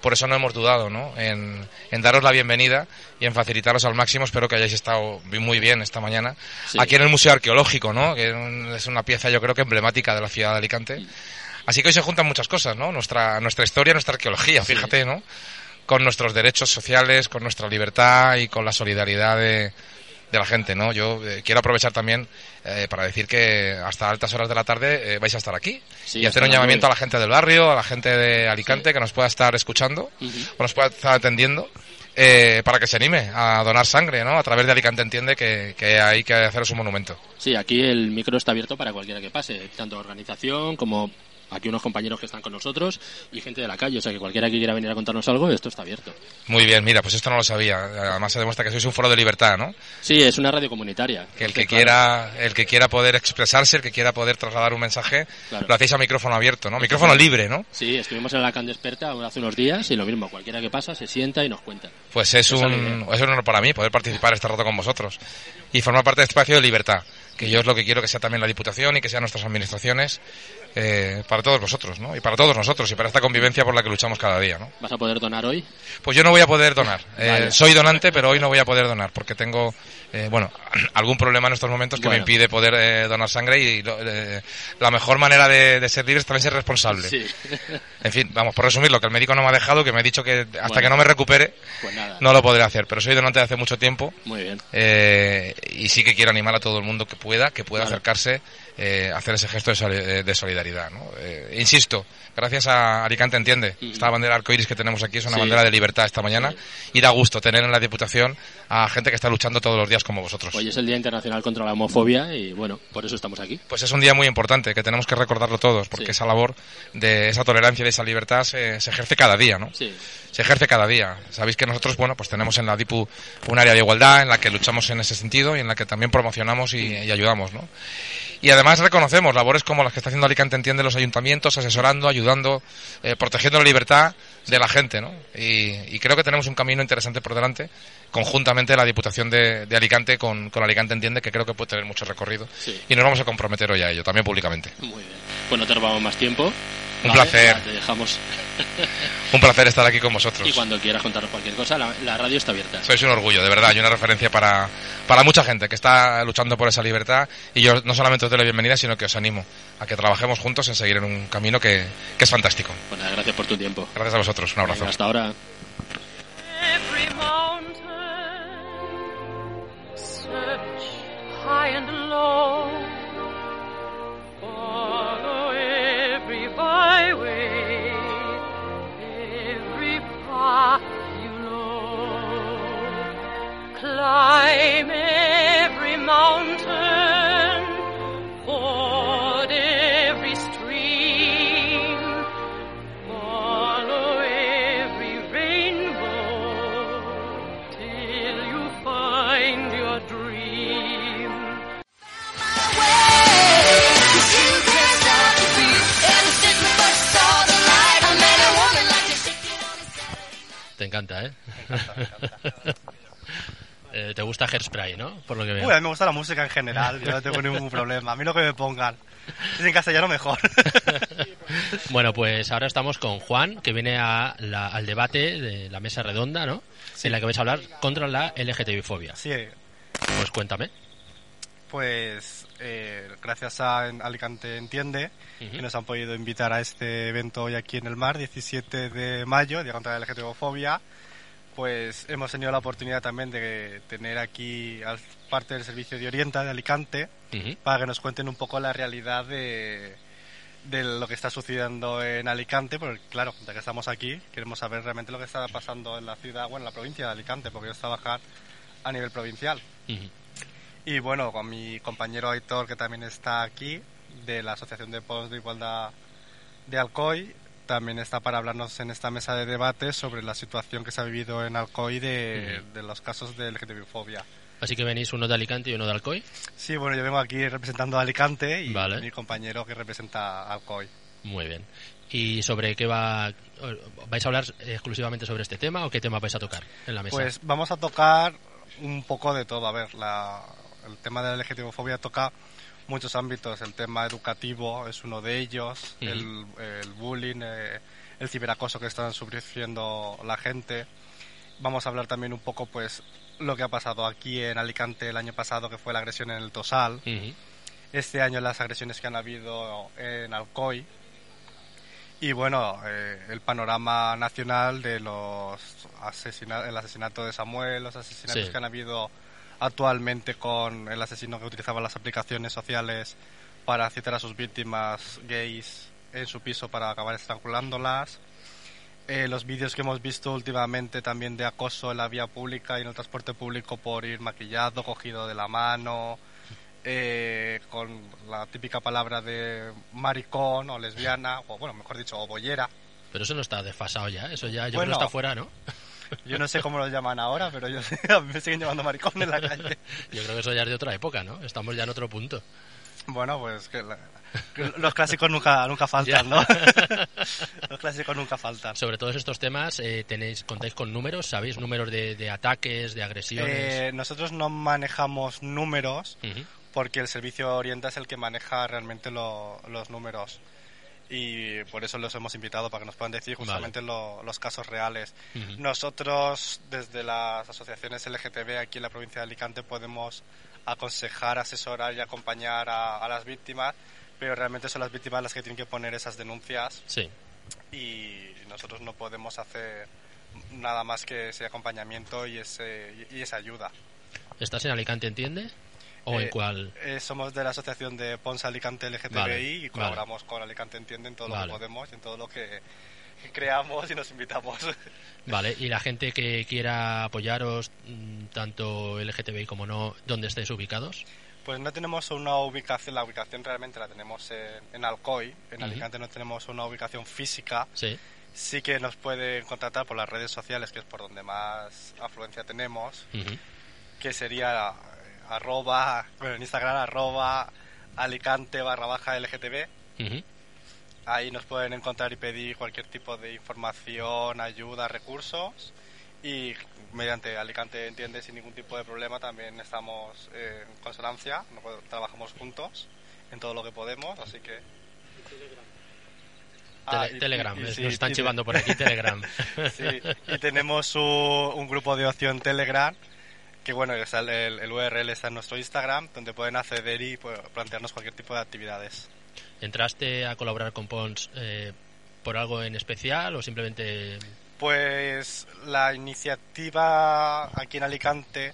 Por eso no hemos dudado ¿no? En, en daros la bienvenida y en facilitaros al máximo. Espero que hayáis estado muy bien esta mañana Sí. aquí en el Museo Arqueológico, ¿no? que es un- es una pieza yo creo que emblemática de la ciudad de Alicante. Así que hoy se juntan muchas cosas, ¿no? Nuestra, nuestra historia, nuestra arqueología, fíjate, ¿no? Con nuestros derechos sociales, con nuestra libertad y con la solidaridad de, de la gente, ¿no? Yo eh, quiero aprovechar también eh, para decir que hasta altas horas de la tarde eh, vais a estar aquí Sí, y hacer un llamamiento a la gente del barrio, a la gente de Alicante que nos pueda estar escuchando o nos pueda estar atendiendo eh, para que se anime a donar sangre, ¿no? A través de Alicante Entiende que, que hay que haceros un monumento. Sí, aquí el micro está abierto para cualquiera que pase, tanto organización como aquí unos compañeros que están con nosotros y gente de la calle, o sea que cualquiera que quiera venir a contarnos algo, esto está abierto. Muy bien, mira, pues esto no lo sabía. Además se demuestra que sois un foro de libertad, ¿no? Sí, es una radio comunitaria. Que el que claro, quiera, el que quiera poder expresarse, el que quiera poder trasladar un mensaje, Claro. lo hacéis a micrófono abierto, ¿no? Micrófono libre, ¿no? Sí, estuvimos en la Can Desperta hace unos días y lo mismo, cualquiera que pasa se sienta y nos cuenta. Pues es un, es un honor para mí poder participar este rato con vosotros y formar parte de este espacio de libertad. que yo es lo que quiero que sea también la Diputación y que sean nuestras administraciones eh, para todos vosotros, ¿no? Y para todos nosotros y para esta convivencia por la que luchamos cada día, ¿no? ¿Vas a poder donar hoy? Pues yo no voy a poder donar. Eh, soy donante, pero hoy no voy a poder donar porque tengo, eh, bueno, algún problema en estos momentos que me impide poder eh, donar sangre y lo- eh, la mejor manera de, de ser libre es también ser responsable. Sí. En fin, vamos, por resumirlo, que el médico no me ha dejado, que me ha dicho que hasta Bueno. que no me recupere Pues nada. no lo podré hacer, pero soy donante de hace mucho tiempo Muy bien. eh, y sí que quiero animar a todo el mundo que pueda, que pueda Claro. acercarse eh, hacer ese gesto de, eh, solidaridad. ¿no? Eh, insisto, gracias a Alicante Entiende, esta bandera arcoiris que tenemos aquí es una Sí. bandera de libertad esta mañana y da gusto tener en la Diputación a gente que está luchando todos los días como vosotros. Hoy es el Día Internacional contra la Homofobia y bueno, por eso estamos aquí. Pues es un día muy importante que tenemos que recordarlo todos, porque Sí. esa labor de esa tolerancia y de esa libertad se, se ejerce cada día, ¿no? Sí. Se ejerce cada día. Sabéis que nosotros, bueno, pues tenemos en la DIPU un área de igualdad en la que luchamos en ese sentido y en la que también promocionamos y, y ayudamos, ¿no? Y además reconocemos labores como las que está haciendo Alicante Entiende los ayuntamientos, asesorando, ayudando, eh, protegiendo la libertad de la gente, ¿no? Y, y creo que tenemos un camino interesante por delante, conjuntamente la Diputación de, de Alicante con, con Alicante Entiende, que creo que puede tener mucho recorrido. Sí. Y nos vamos a comprometer hoy a ello, también públicamente. Muy bien. Pues no te robamos más tiempo. Un placer. Te dejamos. Un placer estar aquí con vosotros. Y cuando quieras contarnos cualquier cosa, la, la radio está abierta. Sois un orgullo, de verdad, y una referencia para, para mucha gente que está luchando por esa libertad. Y yo no solamente os doy la bienvenida, sino que os animo a que trabajemos juntos en seguir en un camino que, que es fantástico. Pues nada, gracias por tu tiempo. Gracias a vosotros, un abrazo. Venga, hasta ahora. high and low, you know, climb every mountain, Encanta, ¿eh? Eh, Te gusta Hairspray, ¿no? Por lo que veo. Uy, a mí me gusta la música en general, yo no tengo ningún problema. A mí lo que me pongan. Si es en castellano mejor. Bueno, pues ahora estamos con Juan, que viene a la- al debate de la mesa redonda, ¿no? En la que vais a hablar contra la LGTBI-fobia. Sí, Pues cuéntame. pues eh, gracias a Alicante Entiende, que nos han podido invitar a este evento hoy aquí en el mar, 17 de mayo, Día contra la LGTBI-fobia, pues hemos tenido la oportunidad también de tener aquí al parte del servicio de Orienta de Alicante para que nos cuenten un poco la realidad de, de lo que está sucediendo en Alicante, porque claro, ya que estamos aquí, queremos saber realmente lo que está pasando en la ciudad, bueno, en la provincia de Alicante, porque ellos trabajan a nivel provincial. Y bueno, con mi compañero Aitor, que también está aquí, de la Asociación de Post de Igualdad de Alcoy, también está para hablarnos en esta mesa de debate sobre la situación que se ha vivido en Alcoy de, de los casos de LGTBI-fobia. Así que venís uno de Alicante y uno de Alcoy. Sí, bueno, yo vengo aquí representando a Alicante y Vale. mi compañero que representa a Alcoy. Muy bien. ¿Y sobre qué va? ¿Vais a hablar exclusivamente sobre este tema o qué tema vais a tocar en la mesa? Pues vamos a tocar un poco de todo. A ver, la- el tema de la LGTBI-fobia toca muchos ámbitos. El tema educativo es uno de ellos, el, el bullying, eh, el ciberacoso que están sufriendo la gente. Vamos a hablar también un poco, pues, lo que ha pasado aquí en Alicante el año pasado, que fue la agresión en el Tosal. Este año las agresiones que han habido en Alcoy. Y bueno, eh, el panorama nacional de los asesina el asesinato de Samuel, los asesinatos Sí. que han habido actualmente con el asesino que utilizaba las aplicaciones sociales para citar a sus víctimas gays en su piso para acabar estrangulándolas. Eh, los vídeos que hemos visto últimamente también de acoso en la vía pública y en el transporte público por ir maquillado, cogido de la mano, eh, con la típica palabra de maricón o lesbiana, o bueno, mejor dicho, o bollera. Pero eso no está desfasado ya, eso ya yo Bueno. creo que está fuera, ¿no? Yo no sé cómo lo llaman ahora, pero yo me siguen llamando maricón en la calle. Yo creo que eso ya es de otra época, ¿no? Estamos ya en otro punto. Bueno, pues que, la- que los clásicos nunca, nunca faltan, ¿no? los clásicos nunca faltan. Sobre todos estos temas, eh, tenéis, contáis con números, ¿sabéis? Números de, de ataques, de agresiones. Eh, nosotros no manejamos números porque el servicio Orienta es el que maneja realmente lo- los números y por eso los hemos invitado para que nos puedan decir justamente lo- los casos reales. Nosotros desde las asociaciones LGTB aquí en la provincia de Alicante podemos aconsejar, asesorar y acompañar a, a las víctimas, pero realmente son las víctimas las que tienen que poner esas denuncias Sí. y nosotros no podemos hacer nada más que ese acompañamiento y, ese, y esa ayuda. ¿Estás en Alicante, entiende? ¿O Eh, eh, somos de la asociación de Ponce Alicante LGTBI Vale, y vale. colaboramos con Alicante Entiende en todo lo Vale. que podemos y en todo lo que creamos y nos invitamos. Vale, y la gente que quiera apoyaros, mm, tanto LGTBI como no, ¿dónde estáis ubicados? Pues no tenemos una ubicación, la ubicación realmente la tenemos en, en Alcoy, en. Alicante no tenemos una ubicación física. Sí. Sí que nos pueden contactar por las redes sociales, que es por donde más afluencia tenemos, Ujú. que sería arroba, bueno, en Instagram arroba alicante barra baja LGTB. Ahí nos pueden encontrar y pedir cualquier tipo de información, ayuda, recursos. Y mediante Alicante Entiende sin ningún tipo de problema también estamos eh, en consonancia, trabajamos juntos en todo lo que podemos, así que... Ah, Tele- y- Telegram, y- y nos sí, están chivando por aquí, Telegram. sí, y tenemos un, un grupo de ocio en Telegram, que bueno, el, el- URL está en nuestro Instagram, donde pueden acceder y pues, plantearnos cualquier tipo de actividades. ¿Entraste a colaborar con Pons eh, por algo en especial o simplemente Pues la iniciativa aquí en Alicante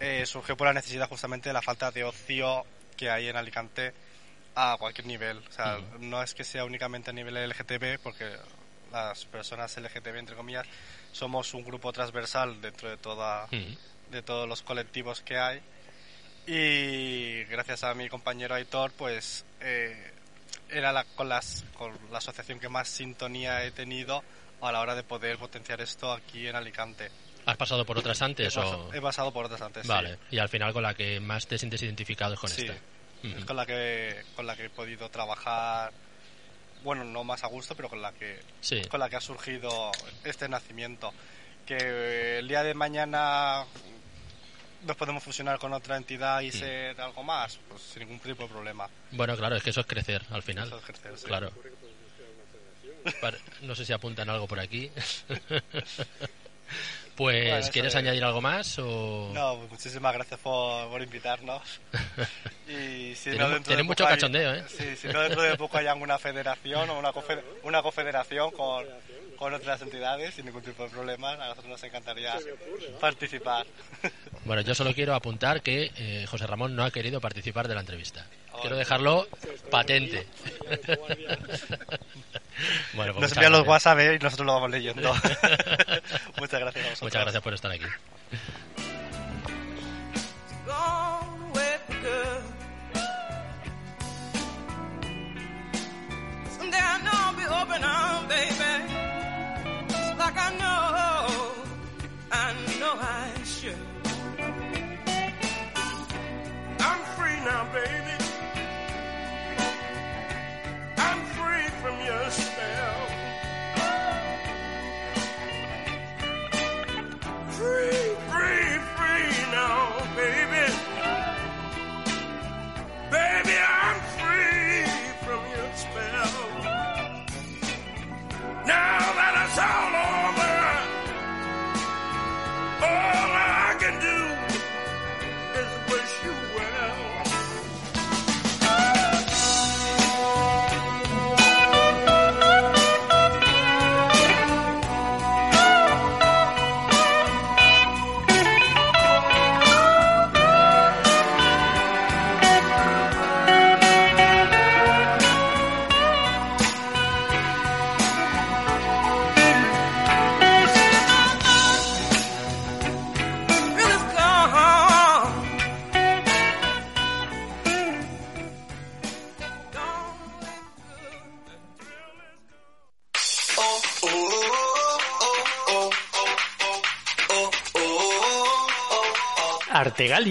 eh, surgió por la necesidad justamente de la falta de ocio que hay en Alicante a cualquier nivel. O sea, no es que sea únicamente a nivel LGTB, porque las personas LGTB, entre comillas, somos un grupo transversal dentro de, toda, Ujú. De todos los colectivos que hay. Y gracias a mi compañero Aitor, pues eh, era la, con, las, con la asociación que más sintonía he tenido a la hora de poder potenciar esto aquí en Alicante. has pasado por otras antes he, o...? he pasado por otras antes. sí. Vale, y al final con la que más te sientes identificado es con Sí, esta. es Ujú. con la que con la que he podido trabajar bueno no más a gusto pero con la que Sí. con la que ha surgido este nacimiento que el día de mañana nos podemos fusionar con otra entidad y Mm. ser algo más pues sin ningún tipo de problema Bueno, claro, es que eso es crecer al final. Eso es crecer, sí. Claro. No sé si apuntan algo por aquí. Pues, Bueno, ¿quieres es. añadir algo más o...? no pues muchísimas gracias por, por invitarnos y si no mucho hay- cachondeo, ¿eh? sí, si no dentro de poco hay alguna federación o una, una confederación con, con otras entidades sin ningún tipo de problema a nosotros nos encantaría participar Bueno, yo solo quiero apuntar que eh, José Ramón no ha querido participar de la entrevista. Quiero dejarlo patente. bueno, pues Nos envían los. WhatsApp ¿eh? y nosotros lo vamos leyendo. Muchas gracias a vosotros. Muchas gracias por estar aquí.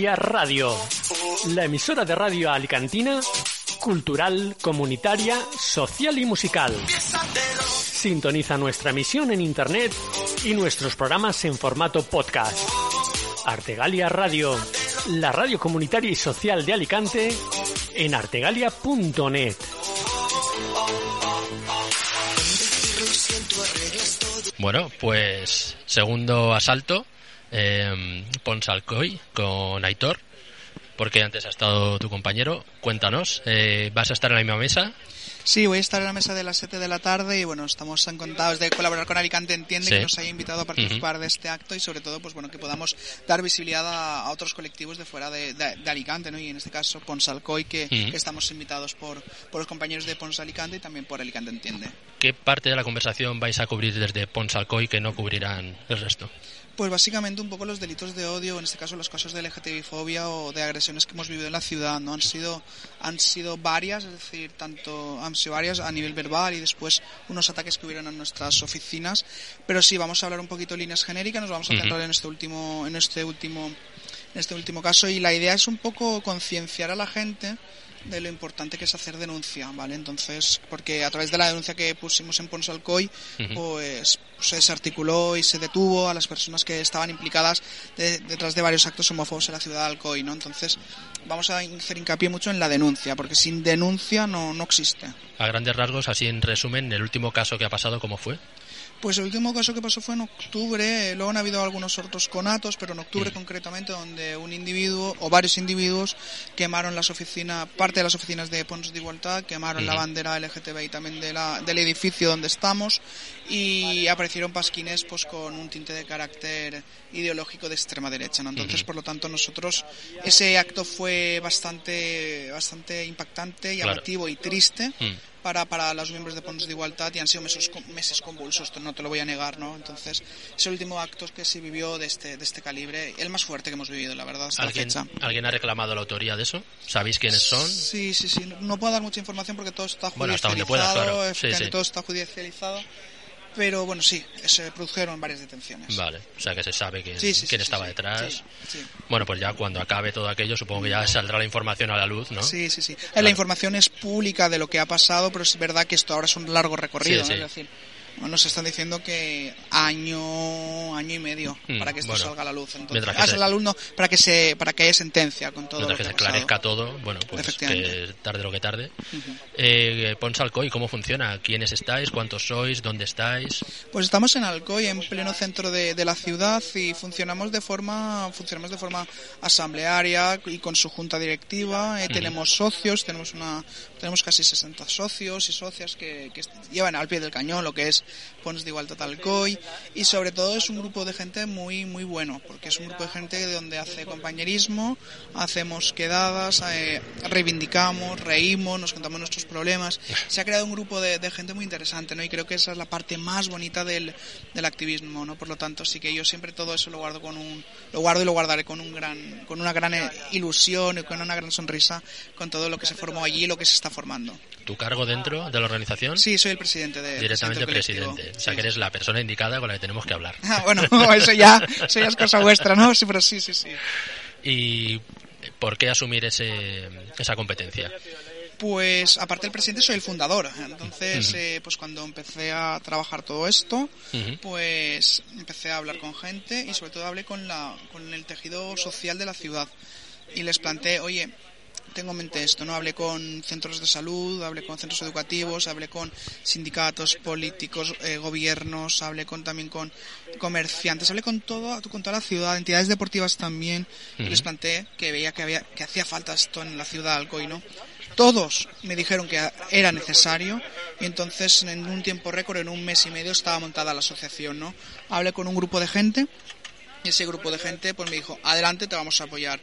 Radio, la emisora de radio alicantina, cultural, comunitaria, social y musical. Sintoniza nuestra emisión en internet y nuestros programas en formato podcast. Artegalia Radio, la radio comunitaria y social de Alicante en artegalia.net. Bueno, pues segundo asalto, eh, Ponsalcoy con Aitor, porque antes ha estado tu compañero. Cuéntanos, eh, ¿vas a estar en la misma mesa? Sí, voy a estar en la mesa de las 7 de la tarde y bueno, estamos encantados de colaborar con Alicante Entiende, Sí. que nos haya invitado a participar de este acto y sobre todo pues bueno, que podamos dar visibilidad a, a otros colectivos de fuera de, de- de Alicante, ¿no? Y en este caso Ponsalcoy, que, que estamos invitados por, por los compañeros de Pons Alicante y también por Alicante Entiende. ¿Qué parte de la conversación vais a cubrir desde Ponsalcoy que no cubrirán el resto? Pues básicamente un poco los delitos de odio, en este caso los casos de LGTBI-fobia o de agresiones que hemos vivido en la ciudad, ¿no? Han sido, han sido varias, es decir, tanto, han sido varias a nivel verbal y después unos ataques que hubieron en nuestras oficinas, pero sí, vamos a hablar un poquito de líneas genéricas, nos vamos a centrar en este último, en este último, en este último caso. Y la idea es un poco concienciar a la gente de lo importante que es hacer denuncia, ¿vale? Entonces, porque a través de la denuncia que pusimos en Ponsalcoy, Ujú. pues se desarticuló y se detuvo a las personas que estaban implicadas de- detrás de varios actos homófobos en la ciudad de Alcoy, ¿no? Entonces, vamos a hacer hincapié mucho en la denuncia, porque sin denuncia no, no existe. A grandes rasgos, así en resumen, el último caso que ha pasado, ¿cómo fue? Pues el último caso que pasó fue en octubre, luego han habido algunos otros conatos, pero en octubre Mm. concretamente, donde un individuo o varios individuos quemaron las oficinas, parte de las oficinas de Pons de Igualdad, quemaron la bandera LGTBI también de la, del edificio donde estamos y aparecieron pasquines pues con un tinte de carácter ideológico de extrema derecha, ¿no? Entonces, por lo tanto, nosotros ese acto fue bastante bastante impactante, Claro. llamativo y triste Mm. Para, para los miembros de Pons de Igualdad y han sido meses, meses convulsos, no te lo voy a negar, ¿no? Entonces, es el último acto que se vivió de este, de este calibre, el más fuerte que hemos vivido, la verdad, hasta la ¿Alguien, fecha. ¿Alguien ha reclamado la autoría de eso? ¿Sabéis quiénes son? Sí, sí, sí. No puedo dar mucha información porque todo está Bueno, hasta donde judicializado, puedas, claro. Sí, sí. todo está judicializado. Pero bueno, sí, se produjeron varias detenciones. Vale, o sea que se sabe quién, Sí, sí, quién sí, estaba detrás. Bueno, pues ya cuando acabe todo aquello, supongo que ya saldrá la información a la luz, ¿no? Sí, sí, sí. La información es pública de lo que ha pasado, pero es verdad que esto ahora es un largo recorrido, ¿no? sí. Es decir, nos están diciendo que año, año y medio Mm, para que esto bueno. salga a la luz. Entonces, Mientras que ah, se- salga a la luz, no, para que se, para que haya sentencia con todo Mientras lo que que, se esclarezca todo, bueno, pues que tarde lo que tarde. Ujú. Eh, Pons Alcoy, ¿cómo funciona? ¿Quiénes estáis? ¿Cuántos sois? ¿Dónde estáis? Pues estamos en Alcoy, en pleno centro de, de la ciudad y funcionamos de forma funcionamos de forma asamblearia y con su junta directiva. Eh. Tenemos socios, tenemos una tenemos casi 60 socios y socias que, que llevan al pie del cañón lo que es Pons de Igualdad Alcoy y sobre todo es un grupo de gente muy muy bueno porque es un grupo de gente donde hace compañerismo, hacemos quedadas, eh, reivindicamos, reímos, nos contamos nuestros problemas. Se ha creado un grupo de, de gente muy interesante, ¿no? Y creo que esa es la parte más bonita del, del activismo, ¿no? Por lo tanto, sí que yo siempre todo eso lo guardo con un, lo guardo y lo guardaré con un gran, con una gran eh, ilusión y con una gran sonrisa con todo lo que se formó allí y lo que se está formando. ¿Tu cargo dentro de la organización? Sí, soy el presidente de Directamente presidente presidente. O sea, que eres la persona indicada con la que tenemos que hablar. Ah, bueno, eso ya, eso ya es cosa vuestra, ¿no? Sí, pero sí, sí, sí. ¿Y por qué asumir ese, esa competencia? Pues aparte del presidente soy el fundador. Entonces, eh, pues cuando empecé a trabajar todo esto, pues empecé a hablar con gente y sobre todo hablé con la con el tejido social de la ciudad y les planteé, oye, tengo en mente esto, ¿no? Hablé con centros de salud, hablé con centros educativos, hablé con sindicatos, políticos, eh, gobiernos, hablé con también con comerciantes, hablé con todo, con toda la ciudad, entidades deportivas también, y Ujú. les planteé que veía que había, que hacía falta esto en la ciudad de Alcoy, ¿no? Todos me dijeron que era necesario y entonces en un tiempo récord, en un mes y medio, estaba montada la asociación, ¿no? Hablé con un grupo de gente y ese grupo de gente pues me dijo, adelante, te vamos a apoyar.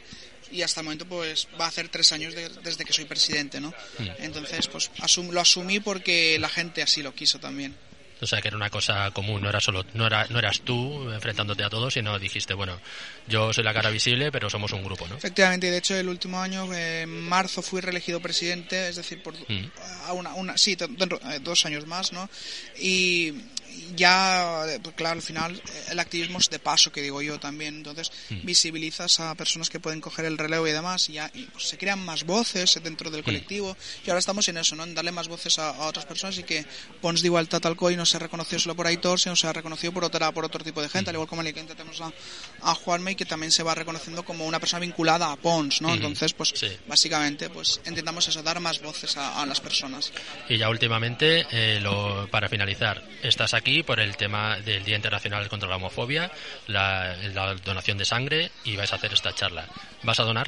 Y hasta el momento pues va a hacer tres años de- desde que soy presidente, ¿no? Mm. Entonces pues asum- lo asumí porque la gente así lo quiso también. O sea, que era una cosa común, no era solo, no era, no eras tú enfrentándote a todos, sino dijiste, bueno, yo soy la cara visible, pero somos un grupo, ¿no? Efectivamente, y de hecho el último año, eh, en marzo, fui reelegido presidente, es decir, por Mm. a una, una, sí, eh, dos años más, ¿no? Y ya, eh, pues claro, al final eh, el activismo es de paso, que digo yo también. Entonces, Mm. visibilizas a personas que pueden coger el relevo y demás, y ya y, pues, se crean más voces dentro del colectivo. Y ahora estamos en eso, ¿no? En darle más voces a, a otras personas y que Pons de Igualdad Alcoy no se ha reconocido solo por Aitor, sino se ha reconocido por otra por otro tipo de gente, al igual como en Alicante tenemos a, a Juanme, que también se va reconociendo como una persona vinculada a Pons, ¿no? Entonces, pues, Sí. básicamente, pues, intentamos eso, dar más voces a, a las personas. Y ya últimamente, eh, lo- para finalizar, estás aquí por el tema del Día Internacional contra la Homofobia, la, la donación de sangre y vais a hacer esta charla. ¿Vas a donar?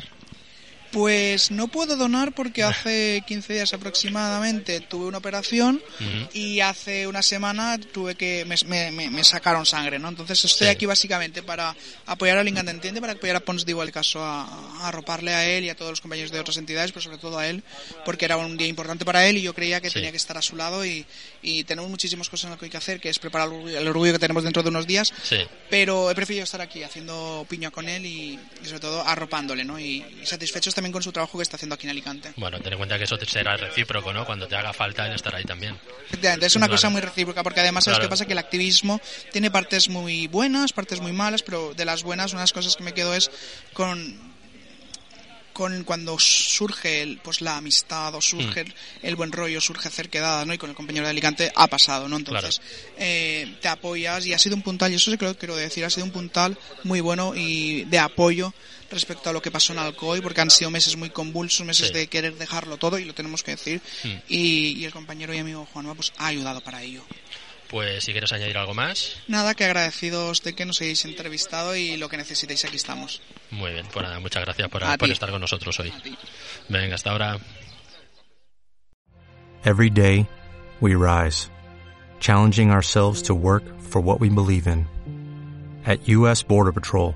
Pues no puedo donar porque hace 15 días aproximadamente tuve una operación y hace una semana tuve que me, me- me- me sacaron sangre, ¿no? Entonces estoy Sí. aquí básicamente para apoyar a Lincoln Entiende, para apoyar a Pons Digo el caso, a, a arroparle a él y a todos los compañeros de otras entidades, pero sobre todo a él, porque era un día importante para él y yo creía que Sí. tenía que estar a su lado y, y tenemos muchísimas cosas en las que hay que hacer, que es preparar el orgullo, que tenemos dentro de unos días, Sí. pero he preferido estar aquí haciendo piña con él y, y sobre todo arropándole, ¿no? Y, y satisfechos también con su trabajo que está haciendo aquí en Alicante. Bueno, ten en cuenta que eso te será recíproco, ¿no? Cuando te haga falta él estará ahí también. Efectivamente, es una Vale. cosa muy recíproca porque además sabes Claro. qué pasa que el activismo tiene partes muy buenas, partes muy malas, pero de las buenas una de las cosas que me quedo es con con cuando surge el, pues la amistad o surge Mm. el buen rollo, surge cerquedad, ¿no? Y con el compañero de Alicante ha pasado, ¿no? Entonces eh, te apoyas y ha sido un puntal, y eso sí que lo quiero decir, ha sido un puntal muy bueno y de apoyo respecto a lo que pasó en Alcoy, porque han sido meses muy convulsos, meses Sí. de querer dejarlo todo y lo tenemos que decir. Mm. Y, y el compañero y amigo Juanma pues ha ayudado para ello. Pues si quieres añadir algo más, Nada, que agradecidos de que nos hayáis entrevistado y lo que necesitéis aquí estamos. muy bien. Pues nada, muchas gracias por, A por estar con nosotros hoy. Venga, hasta ahora. Every day, we rise, challenging ourselves to work for what we believe in. At U.S. Border Patrol,